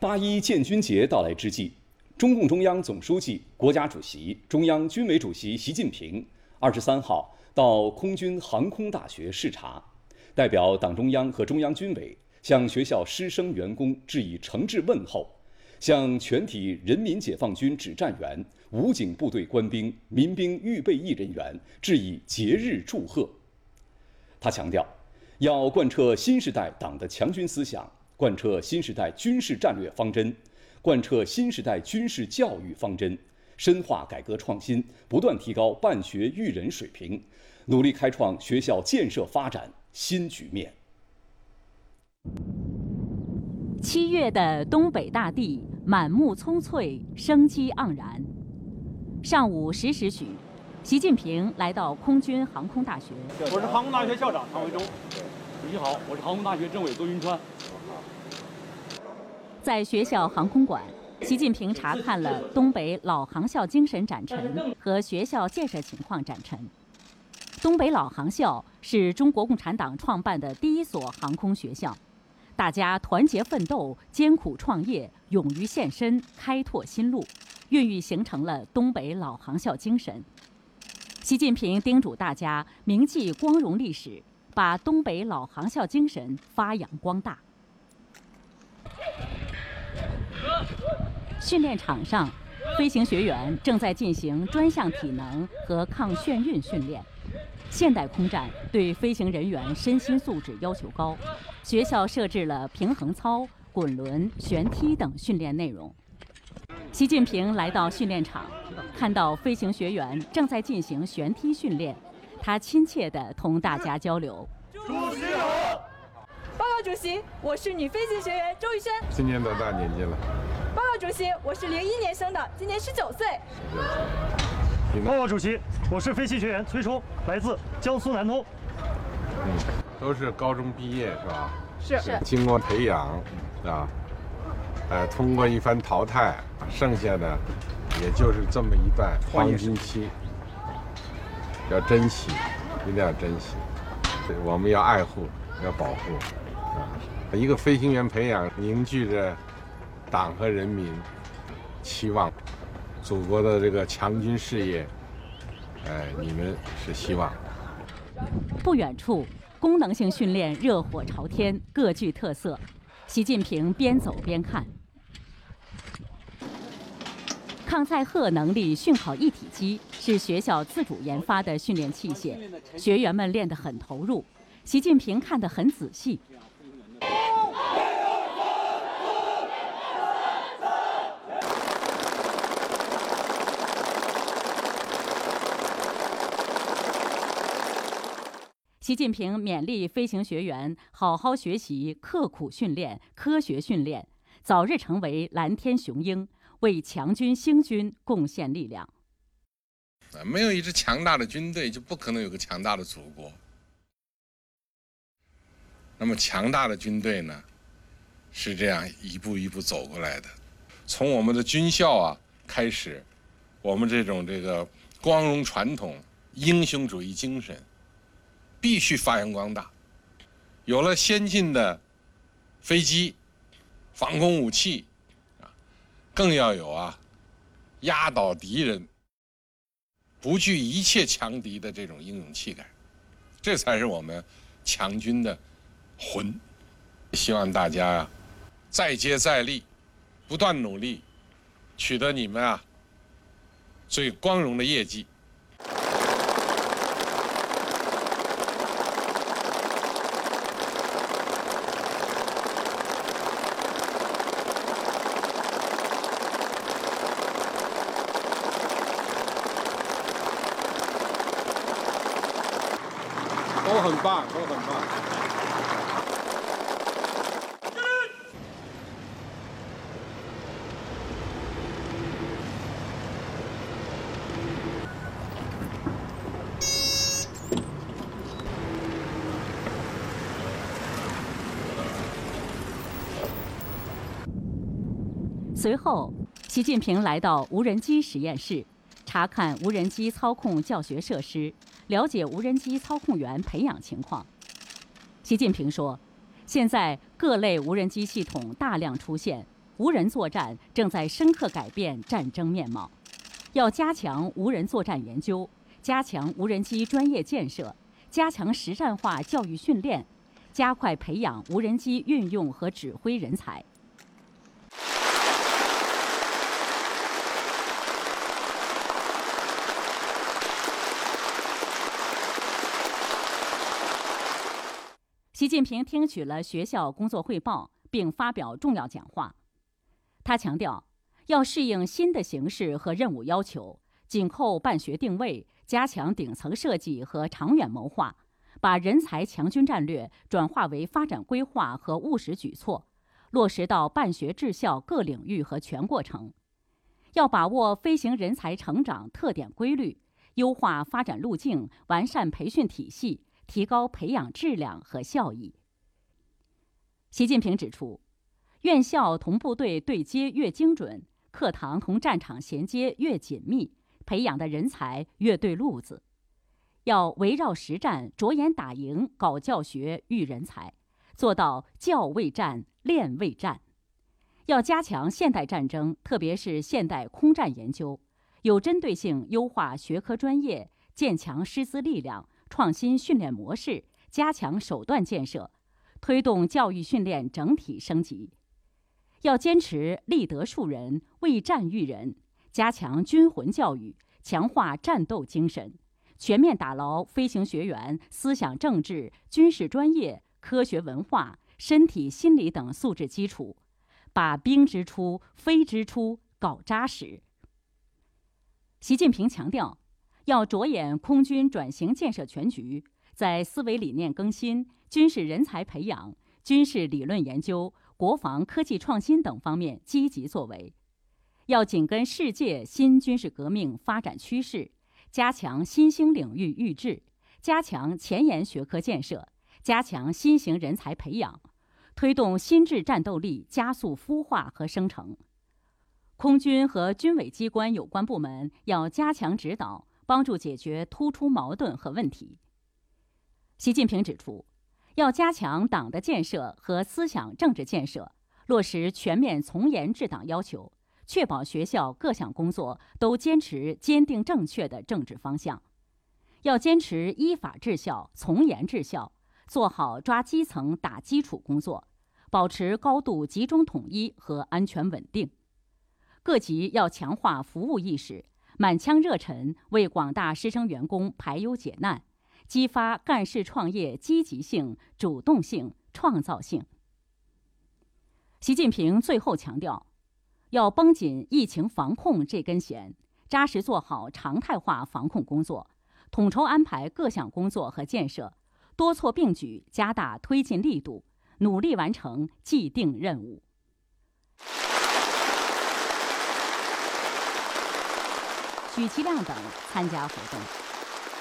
八一建军节到来之际，中共中央总书记、国家主席、中央军委主席习近平二十三号到空军航空大学视察，代表党中央和中央军委向学校师生员工致以诚挚问候，向全体人民解放军指战员、武警部队官兵、民兵预备役人员致以节日祝贺。他强调，要贯彻新时代党的强军思想。贯彻新时代军事战略方针，贯彻新时代军事教育方针，深化改革创新，不断提高办学育人水平，努力开创学校建设发展新局面。七月的东北大地满目葱翠，生机盎然。上午十时许，习近平来到空军航空大学。我是航空大学校长唐维洲。你好，我是航空大学政委周云川。在学校航空馆，习近平查看了东北老航校精神展陈和学校建设情况展陈。东北老航校是中国共产党创办的第一所航空学校，大家团结奋斗、艰苦创业、勇于献身、开拓新路，孕育形成了东北老航校精神。习近平叮嘱大家铭记光荣历史，把东北老航校精神发扬光大。训练场上，飞行学员正在进行专项体能和抗眩晕训练。现代空战对飞行人员身心素质要求高，学校设置了平衡操、滚轮、旋梯等训练内容。习近平来到训练场，看到飞行学员正在进行旋梯训练，他亲切地同大家交流。主席好，报告主席，我是女飞行学员周玉轩。今年多大年纪了？报告主席，我是零一年生的，今年十九岁。报告主席，我是飞行学员崔冲，来自江苏南通。嗯，都是高中毕业是吧？是是。经过培养，啊，呃，通过一番淘汰，剩下的也就是这么一段黄金期，要珍惜，一定要珍惜。对，我们要爱护，要保护。啊，一个飞行员培养凝聚着。党和人民期望祖国的这个强军事业，哎，你们是希望。不远处，功能性训练热火朝天，各具特色。习近平边走边看。抗载荷能力训考一体机是学校自主研发的训练器械，学员们练得很投入，习近平看得很仔细。习近平勉励飞行学员好好学习、刻苦训练、科学训练，早日成为蓝天雄鹰，为强军兴军贡献力量。啊，没有一支强大的军队，就不可能有个强大的祖国。那么，强大的军队呢，是这样一步一步走过来的。从我们的军校啊开始，我们这种这个光荣传统、英雄主义精神。必须发扬光大，有了先进的飞机、防空武器，啊，更要有啊压倒敌人、不惧一切强敌的这种英勇气概，这才是我们强军的魂。希望大家啊再接再厉，不断努力，取得你们啊最光荣的业绩。很棒，都很棒。随后，习近平来到无人机实验室，查看无人机操控教学设施。了解无人机操控员培养情况。习近平说：“现在各类无人机系统大量出现，无人作战正在深刻改变战争面貌，要加强无人作战研究，加强无人机专业建设，加强实战化教育训练，加快培养无人机运用和指挥人才。习近平听取了学校工作汇报，并发表重要讲话。他强调，要适应新的形势和任务要求，紧扣办学定位，加强顶层设计和长远谋划，把人才强军战略转化为发展规划和务实举措，落实到办学治校各领域和全过程。要把握飞行人才成长特点规律，优化发展路径，完善培训体系。提高培养质量和效益。习近平指出，院校同部队对接越精准，课堂同战场衔接越紧密，培养的人才越对路子。要围绕实战，着眼打赢，搞教学育人才，做到教为战，练为战。要加强现代战争，特别是现代空战研究，有针对性优化学科专业，建强师资力量。创新训练模式，加强手段建设，推动教育训练整体升级。要坚持立德树人、为战育人，加强军魂教育，强化战斗精神，全面打牢飞行学员思想政治、军事专业、科学文化、身体心理等素质基础，把兵之初、飞之初搞扎实。习近平强调。要着眼空军转型建设全局，在思维理念更新、军事人才培养、军事理论研究、国防科技创新等方面积极作为。要紧跟世界新军事革命发展趋势，加强新兴领域预制，加强前沿学科建设，加强新型人才培养，推动新质战斗力加速孵化和生成。空军和军委机关有关部门要加强指导。帮助解决突出矛盾和问题。习近平指出，要加强党的建设和思想政治建设，落实全面从严治党要求，确保学校各项工作都坚持坚定正确的政治方向。要坚持依法治校、从严治校，做好抓基层、打基础工作，保持高度集中统一和安全稳定。各级要强化服务意识。满腔热忱为广大师生员工排忧解难，激发干事创业积极性、主动性、创造性。习近平最后强调，要绷紧疫情防控这根弦，扎实做好常态化防控工作，统筹安排各项工作和建设，多措并举，加大推进力度，努力完成既定任务。许其亮等参加活动。